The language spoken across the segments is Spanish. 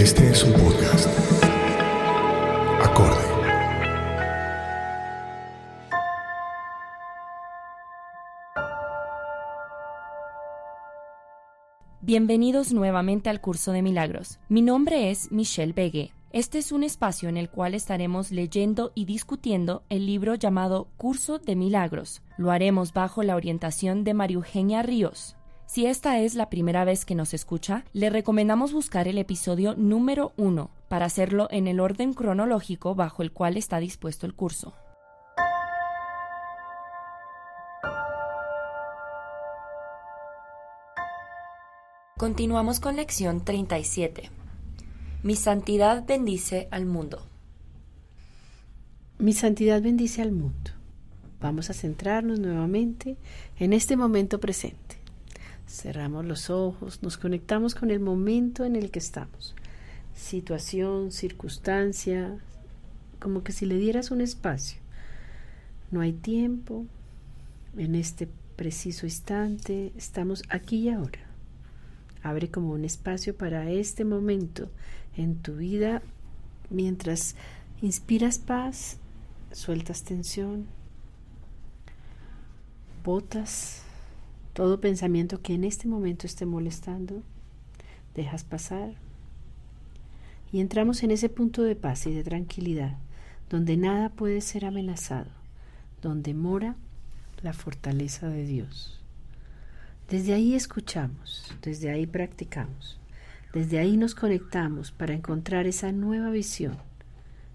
Este es un podcast. Acorde. Bienvenidos nuevamente al curso de milagros. Mi nombre es Michelle Begue. Este es un espacio en el cual estaremos leyendo y discutiendo el libro llamado Curso de Milagros. Lo haremos bajo la orientación de María Eugenia Ríos. Si esta es la primera vez que nos escucha, le recomendamos buscar el episodio número 1 para hacerlo en el orden cronológico bajo el cual está dispuesto el curso. Continuamos con lección 37. Mi santidad bendice al mundo. Mi santidad bendice al mundo. Vamos a centrarnos nuevamente en este momento presente. Cerramos los ojos, nos conectamos con el momento en el que estamos. Situación, circunstancia, como que si le dieras un espacio. No hay tiempo, en este preciso instante estamos aquí y ahora. Abre como un espacio para este momento en tu vida mientras inspiras paz, sueltas tensión, botas todo pensamiento que en este momento esté molestando, dejas pasar y entramos en ese punto de paz y de tranquilidad donde nada puede ser amenazado, donde mora la fortaleza de Dios. Desde ahí escuchamos, desde ahí practicamos, desde ahí nos conectamos para encontrar esa nueva visión,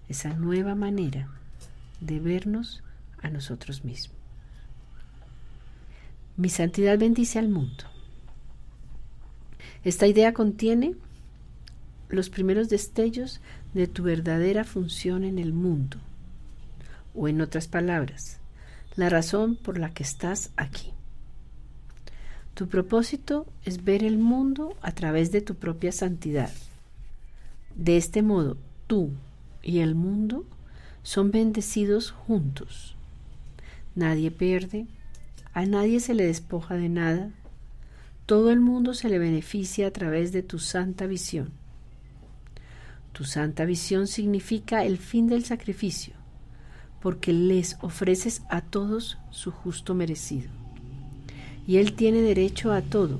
esa nueva manera de vernos a nosotros mismos. Mi santidad bendice al mundo. Esta idea contiene los primeros destellos de tu verdadera función en el mundo, o en otras palabras, la razón por la que estás aquí. Tu propósito es ver el mundo a través de tu propia santidad. De este modo, tú y el mundo son bendecidos juntos. Nadie pierde, a nadie se le despoja de nada. Todo el mundo se le beneficia a través de tu santa visión. Tu santa visión significa el fin del sacrificio, porque les ofreces a todos su justo merecido. Y Él tiene derecho a todo,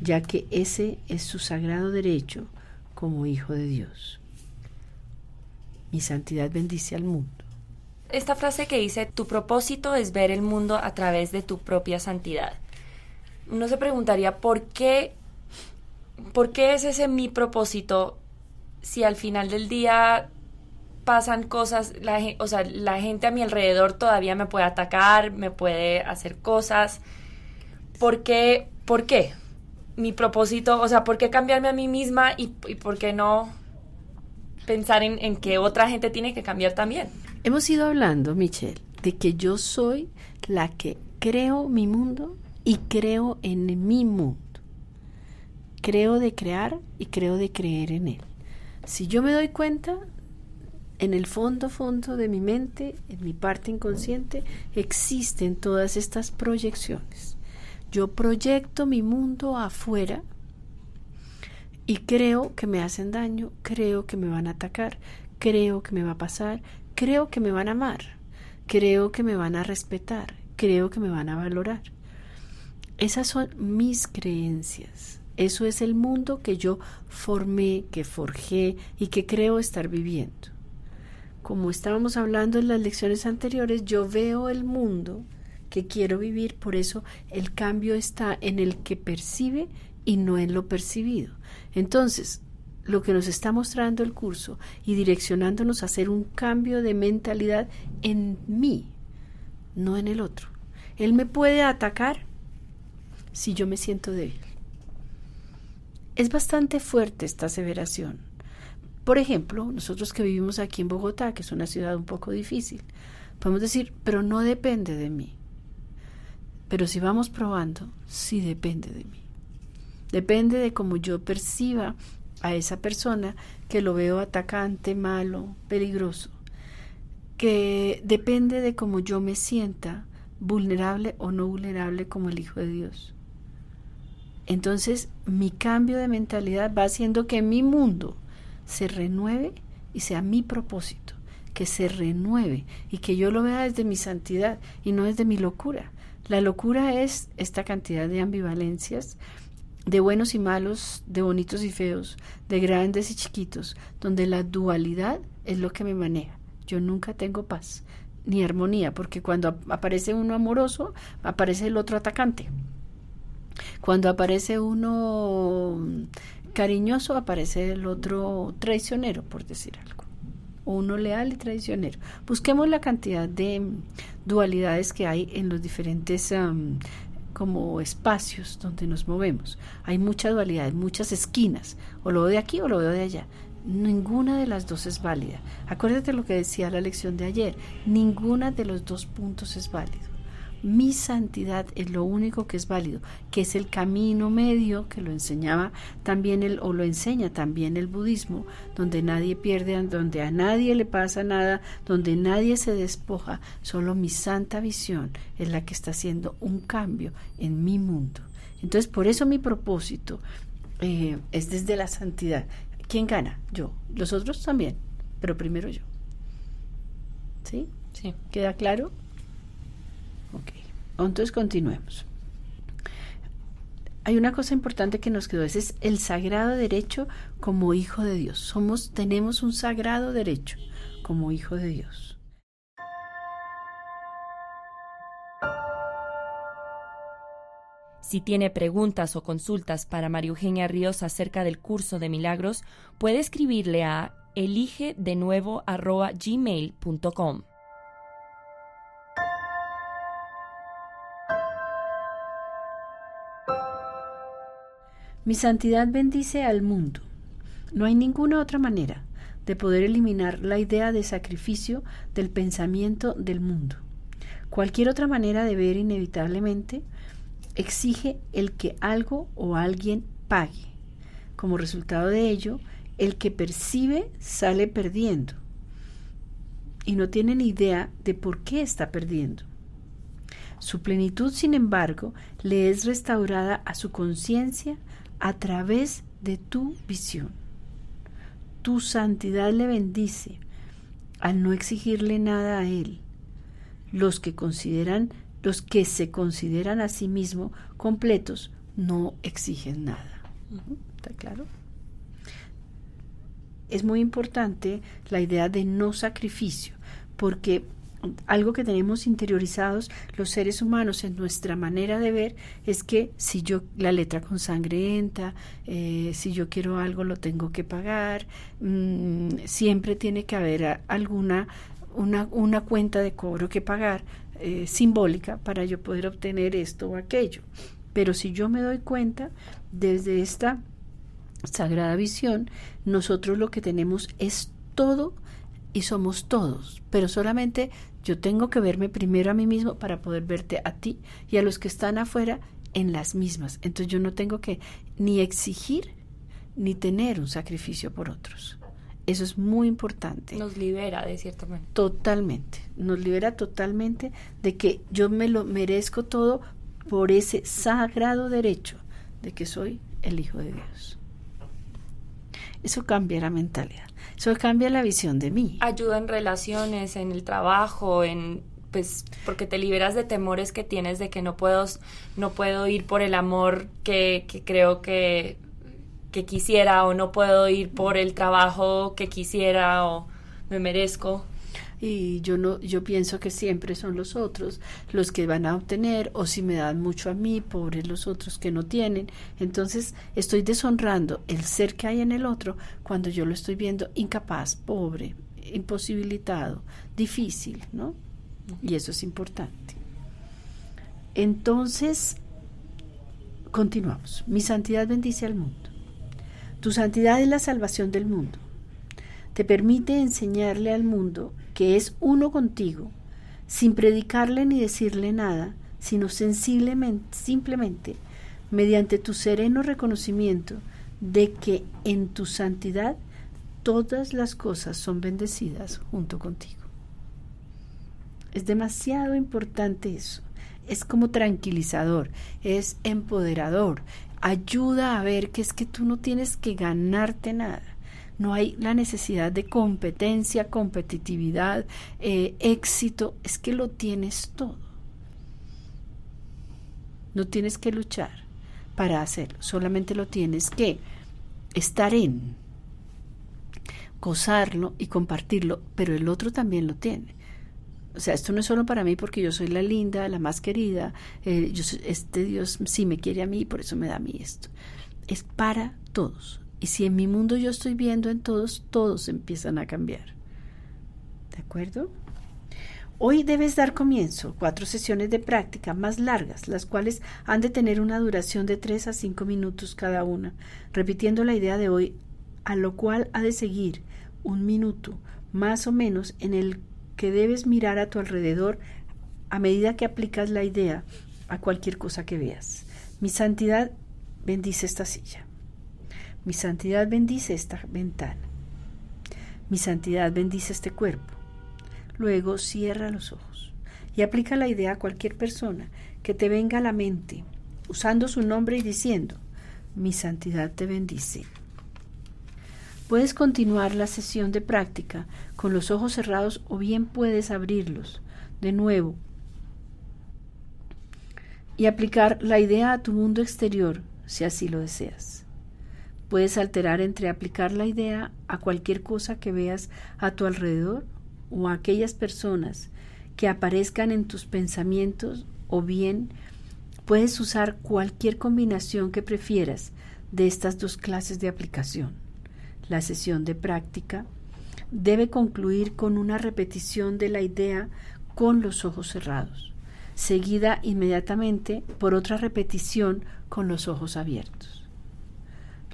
ya que ese es su sagrado derecho como Hijo de Dios. Mi santidad bendice al mundo esta frase que dice, tu propósito es ver el mundo a través de tu propia santidad. Uno se preguntaría, ¿por qué, por qué es ese mi propósito si al final del día pasan cosas, la, o sea, la gente a mi alrededor todavía me puede atacar, me puede hacer cosas? ¿Por qué? ¿Por qué? Mi propósito, o sea, ¿por qué cambiarme a mí misma y, por qué no pensar en, en que otra gente tiene que cambiar también? Hemos ido hablando, Michelle, de que yo soy la que creo mi mundo y creo en mi mundo. Creo de crear y creo de creer en él. Si yo me doy cuenta, en el fondo, fondo de mi mente, en mi parte inconsciente, existen todas estas proyecciones. Yo proyecto mi mundo afuera y creo que me hacen daño, creo que me van a atacar, creo que me va a pasar, creo que me van a amar, creo que me van a respetar, creo que me van a valorar. Esas son mis creencias. Eso es el mundo que yo formé, que forjé y que creo estar viviendo. Como estábamos hablando en las lecciones anteriores, yo veo el mundo que quiero vivir, por eso el cambio está en el que percibe y no en lo percibido. Entonces, lo que nos está mostrando el curso y direccionándonos a hacer un cambio de mentalidad en mí, no en el otro. Él me puede atacar si yo me siento débil. Es bastante fuerte esta aseveración. Por ejemplo, nosotros que vivimos aquí en Bogotá, que es una ciudad un poco difícil, podemos decir, pero no depende de mí. Pero si vamos probando, sí depende de mí. Depende de cómo yo perciba a esa persona que lo veo atacante, malo, peligroso. Que depende de cómo yo me sienta vulnerable o no vulnerable como el Hijo de Dios. Entonces mi cambio de mentalidad va haciendo que mi mundo se renueve y sea mi propósito, que se renueve y que yo lo vea desde mi santidad y no desde mi locura. La locura es esta cantidad de ambivalencias, de buenos y malos, de bonitos y feos, de grandes y chiquitos, donde la dualidad es lo que me maneja. Yo nunca tengo paz ni armonía, porque cuando aparece uno amoroso, aparece el otro atacante. Cuando aparece uno cariñoso, aparece el otro traicionero, por decir algo. Uno leal y traicionero. Busquemos la cantidad de dualidades que hay en los diferentes como espacios donde nos movemos. Hay mucha dualidad, muchas esquinas. O lo veo de aquí o lo veo de allá. Ninguna de las dos es válida. Acuérdate lo que decía la lección de ayer. Ninguna de los dos puntos es válido. Mi santidad es lo único que es válido, que es el camino medio que lo enseñaba también el o lo enseña también el budismo, donde nadie pierde, donde a nadie le pasa nada, donde nadie se despoja, solo mi santa visión es la que está haciendo un cambio en mi mundo. Entonces, por eso mi propósito eh, es desde la santidad. ¿Quién gana? Yo. Los otros también, pero primero yo. ¿Sí? Sí. ¿Queda claro? Entonces continuemos. Hay una cosa importante que nos quedó, ese es el sagrado derecho como hijo de Dios. Somos, tenemos un sagrado derecho como hijo de Dios. Si tiene preguntas o consultas para María Eugenia Ríos acerca del curso de milagros, puede escribirle a elige de nuevo gmail.com. Mi santidad bendice al mundo. No hay ninguna otra manera de poder eliminar la idea de sacrificio del pensamiento del mundo. Cualquier otra manera de ver inevitablemente exige el que algo o alguien pague. Como resultado de ello, el que percibe sale perdiendo y no tiene ni idea de por qué está perdiendo. Su plenitud, sin embargo, le es restaurada a su conciencia a través de tu visión. Tu santidad le bendice al no exigirle nada a él. Los que consideran, los que se consideran a sí mismos completos, no exigen nada. ¿Está claro? Es muy importante la idea de no sacrificio, porque algo que tenemos interiorizados los seres humanos en nuestra manera de ver es que si yo la letra con sangre entra, eh, si yo quiero algo lo tengo que pagar, mm, siempre tiene que haber alguna una, una cuenta de cobro que pagar eh, simbólica para yo poder obtener esto o aquello. Pero si yo me doy cuenta desde esta sagrada visión, nosotros lo que tenemos es todo y somos todos, pero solamente yo tengo que verme primero a mí mismo para poder verte a ti y a los que están afuera en las mismas. Entonces yo no tengo que ni exigir ni tener un sacrificio por otros. Eso es muy importante. Nos libera de cierta manera. Totalmente. Nos libera totalmente de que yo me lo merezco todo por ese sagrado derecho de que soy el Hijo de Dios. Eso cambia la mentalidad. Eso cambia la visión de mí. Ayuda en relaciones, en el trabajo, en pues porque te liberas de temores que tienes de que no puedo no puedo ir por el amor que, que creo que que quisiera o no puedo ir por el trabajo que quisiera o me merezco. Y yo no, yo pienso que siempre son los otros los que van a obtener, o si me dan mucho a mí, pobres los otros que no tienen. Entonces estoy deshonrando el ser que hay en el otro cuando yo lo estoy viendo incapaz, pobre, imposibilitado, difícil, ¿no? Y eso es importante. Entonces, continuamos. Mi santidad bendice al mundo. Tu santidad es la salvación del mundo. Te permite enseñarle al mundo que es uno contigo, sin predicarle ni decirle nada, sino sensiblemente, simplemente mediante tu sereno reconocimiento de que en tu santidad todas las cosas son bendecidas junto contigo. Es demasiado importante eso. Es como tranquilizador, es empoderador, ayuda a ver que es que tú no tienes que ganarte nada. No hay la necesidad de competencia, competitividad, eh, éxito, es que lo tienes todo. No tienes que luchar para hacerlo, solamente lo tienes que estar en, gozarlo y compartirlo, pero el otro también lo tiene. O sea, esto no es solo para mí porque yo soy la linda, la más querida, eh, yo, este Dios sí me quiere a mí, por eso me da a mí esto. Es para todos. Y si en mi mundo yo estoy viendo en todos, todos empiezan a cambiar. ¿De acuerdo? Hoy debes dar comienzo cuatro sesiones de práctica más largas, las cuales han de tener una duración de tres a cinco minutos cada una, repitiendo la idea de hoy, a lo cual ha de seguir un minuto más o menos en el que debes mirar a tu alrededor a medida que aplicas la idea a cualquier cosa que veas. Mi santidad bendice esta silla. Mi santidad bendice esta ventana. Mi santidad bendice este cuerpo. Luego cierra los ojos y aplica la idea a cualquier persona que te venga a la mente, usando su nombre y diciendo, mi santidad te bendice. Puedes continuar la sesión de práctica con los ojos cerrados o bien puedes abrirlos de nuevo y aplicar la idea a tu mundo exterior si así lo deseas. Puedes alterar entre aplicar la idea a cualquier cosa que veas a tu alrededor o a aquellas personas que aparezcan en tus pensamientos o bien puedes usar cualquier combinación que prefieras de estas dos clases de aplicación. La sesión de práctica debe concluir con una repetición de la idea con los ojos cerrados, seguida inmediatamente por otra repetición con los ojos abiertos.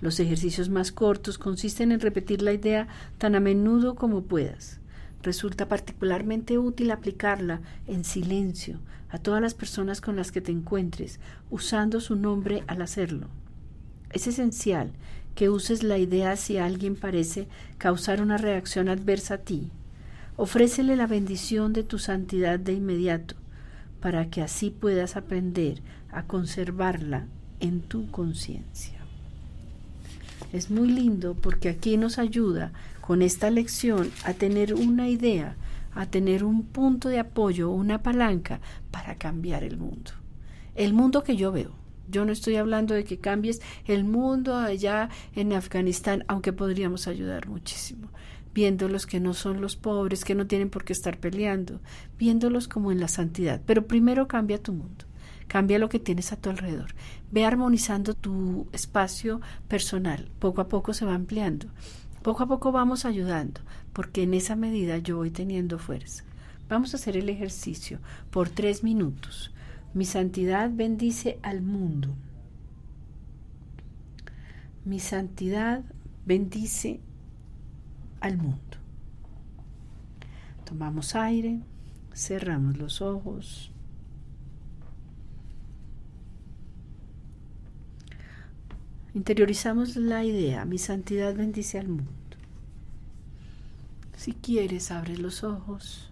Los ejercicios más cortos consisten en repetir la idea tan a menudo como puedas. Resulta particularmente útil aplicarla en silencio a todas las personas con las que te encuentres, usando su nombre al hacerlo. Es esencial que uses la idea si alguien parece causar una reacción adversa a ti. Ofrécele la bendición de tu santidad de inmediato, para que así puedas aprender a conservarla en tu conciencia. Es muy lindo porque aquí nos ayuda con esta lección a tener una idea, a tener un punto de apoyo, una palanca para cambiar el mundo. El mundo que yo veo, yo no estoy hablando de que cambies el mundo allá en Afganistán, aunque podríamos ayudar muchísimo, viéndolos que no son los pobres, que no tienen por qué estar peleando, viéndolos como en la santidad. Pero primero cambia tu mundo, cambia lo que tienes a tu alrededor, ve armonizando tu espacio personal, poco a poco se va ampliando, poco a poco vamos ayudando, porque en esa medida yo voy teniendo fuerza. Vamos a hacer el ejercicio por tres minutos. Mi santidad bendice al mundo. Mi santidad bendice al mundo. Tomamos aire, cerramos los ojos. Interiorizamos la idea, mi santidad bendice al mundo. Si quieres, abre los ojos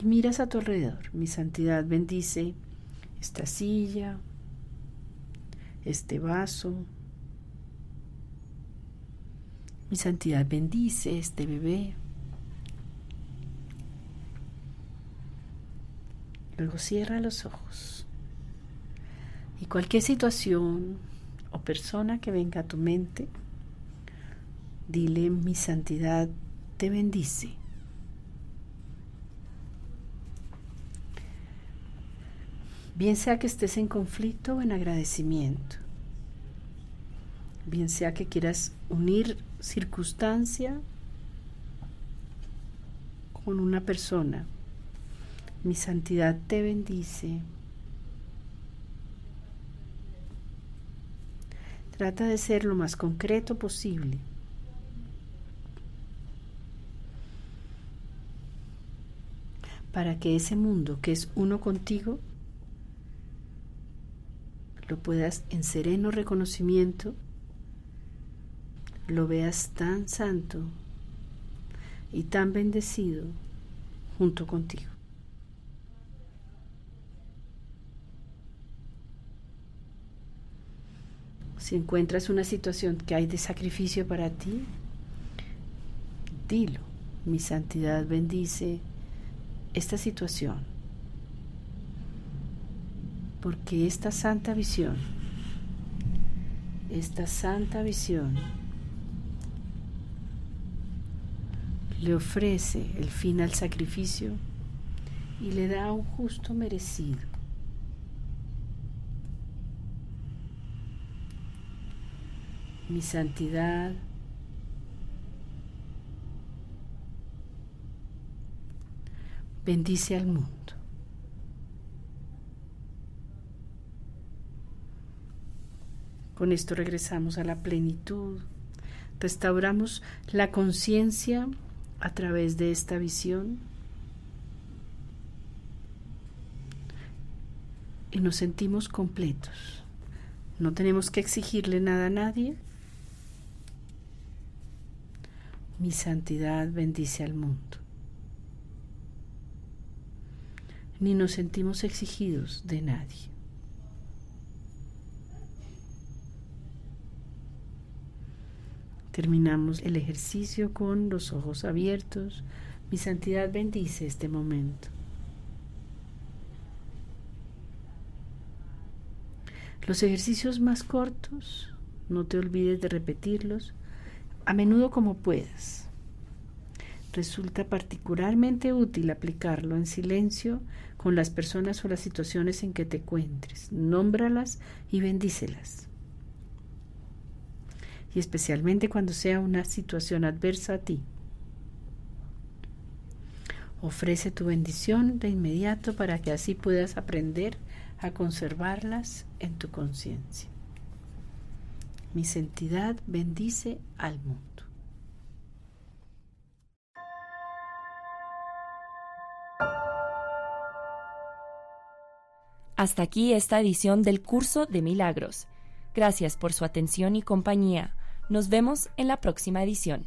y miras a tu alrededor. Mi santidad bendice esta silla, este vaso. Mi santidad bendice este bebé. Luego cierra los ojos. Y cualquier situación o persona que venga a tu mente, dile mi santidad te bendice. Bien sea que estés en conflicto o en agradecimiento. Bien sea que quieras unir circunstancia con una persona. Mi santidad te bendice. Trata de ser lo más concreto posible. Para que ese mundo que es uno contigo lo puedas en sereno reconocimiento, lo veas tan santo y tan bendecido junto contigo. Si encuentras una situación que hay de sacrificio para ti, dilo. Mi santidad bendice esta situación. Porque esta santa visión, esta santa visión le ofrece el fin al sacrificio y le da un justo merecido. Mi santidad, bendice al mundo. Con esto regresamos a la plenitud, restauramos la conciencia a través de esta visión y nos sentimos completos. No tenemos que exigirle nada a nadie, mi santidad bendice al mundo. Ni nos sentimos exigidos de nadie. Terminamos el ejercicio con los ojos abiertos. Mi santidad bendice este momento. Los ejercicios más cortos, no te olvides de repetirlos a menudo como puedas. Resulta particularmente útil aplicarlo en silencio con las personas o las situaciones en que te encuentres. Nómbralas y bendícelas. Y especialmente cuando sea una situación adversa a ti. Ofrece tu bendición de inmediato para que así puedas aprender a conservarlas en tu conciencia. Mi santidad bendice al mundo. Hasta aquí esta edición del curso de milagros. Gracias por su atención y compañía. Nos vemos en la próxima edición.